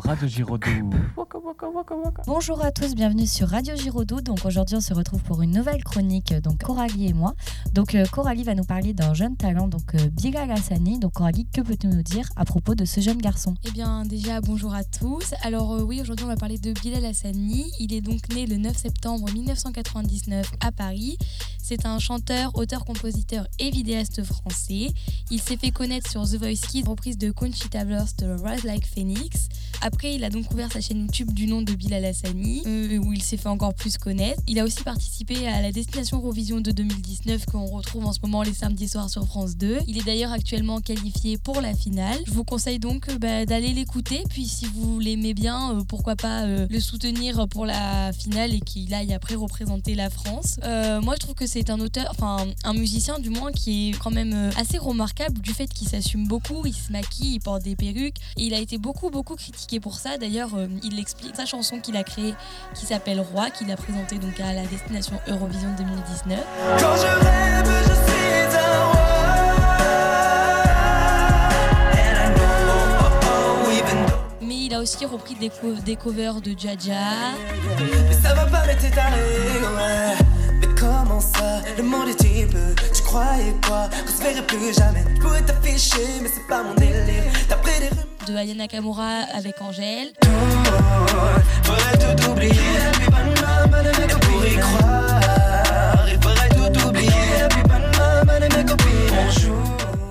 Radio Giraudoux. Waka, waka, waka, waka. Bonjour à tous, bienvenue sur Radio Giraudoux. Donc aujourd'hui, on se retrouve pour une nouvelle chronique, donc Coralie et moi. Donc euh, Coralie va nous parler d'un jeune talent, donc euh, Bilal Hassani. Donc Coralie, que peux-tu nous dire à propos de ce jeune garçon? Eh bien, déjà, bonjour à tous. Alors, euh, oui, aujourd'hui, on va parler de Bilal Hassani. Il est donc né le 9 septembre 1999 à Paris. C'est un chanteur, auteur, compositeur et vidéaste français. Il s'est fait connaître sur The Voice Kids, reprise de Conchita Wurst de Rise Like Phoenix. Après, il a donc ouvert sa chaîne YouTube du nom de Bilal Hassani, euh, où il s'est fait encore plus connaître. Il a aussi participé à la Destination Eurovision de 2019 qu'on retrouve en ce moment les samedis soirs sur France 2. Il est d'ailleurs actuellement qualifié pour la finale. Je vous conseille donc euh, bah, d'aller l'écouter, puis si vous l'aimez bien, euh, pourquoi pas le soutenir pour la finale et qu'il aille après représenter la France. Moi, je trouve que c'est un auteur, enfin un musicien du moins, qui est quand même assez remarquable du fait qu'il s'assume beaucoup, il se maquille, il porte des perruques, et il a été beaucoup beaucoup critiqué pour ça. D'ailleurs, euh, il l'explique sa chanson qu'il a créée, qui s'appelle Roi, qu'il a présentée donc à la destination Eurovision 2019. Quand je rêve, je suis un roi. Oh, oh, even though- Mais il a aussi repris des, co- des covers de Jaja. Mais ça va pas, mais comment ça, le monde est peu. Tu croyais quoi, qu'on se verrait plus jamais. Je pourrais t'afficher, mais c'est pas mon délire. T'as pris des rumeurs. De Aya Nakamura avec Angèle.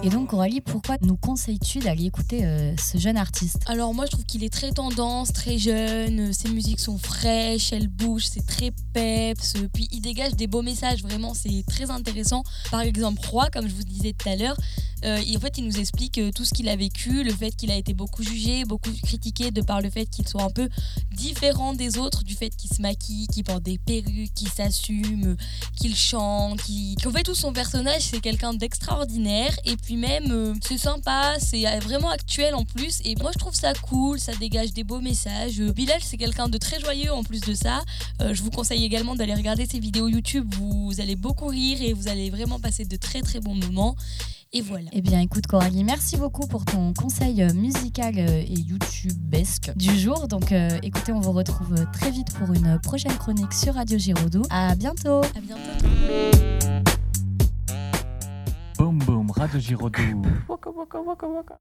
Et donc Coralie, pourquoi nous conseilles-tu d'aller écouter euh, ce jeune artiste? Alors moi je trouve qu'il est très tendance, très jeune, euh, ses musiques sont fraîches, elles bougent, c'est très peps, puis il dégage des beaux messages, vraiment c'est très intéressant. Par exemple Roi, comme je vous disais tout à l'heure, euh, il- en fait il nous explique euh, tout ce qu'il a vécu, le fait qu'il a été beaucoup jugé, beaucoup critiqué de par le fait qu'il soit un peu différent des autres, du fait qu'il se maquille, qu'il porte des perruques, qu'il s'assume, qu'il chante, qu'il- qu'en fait tout son personnage c'est quelqu'un d'extraordinaire et puis même euh, c'est sympa, c'est vraiment actuel en plus et moi je trouve ça cool, ça dégage des beaux messages. Bilal c'est quelqu'un de très joyeux en plus de ça. Je vous conseille également d'aller regarder ses vidéos YouTube, vous allez beaucoup rire et vous allez vraiment passer de très très bons moments. Et voilà. Eh bien écoute Coralie, merci beaucoup pour ton conseil euh, musical euh, et YouTubesque du jour. Donc euh, écoutez, on vous retrouve très vite pour une prochaine chronique sur Radio Giraudoux. À bientôt À bientôt. Boum, boum, Radio Giraudoux. Waka, waka, waka, waka.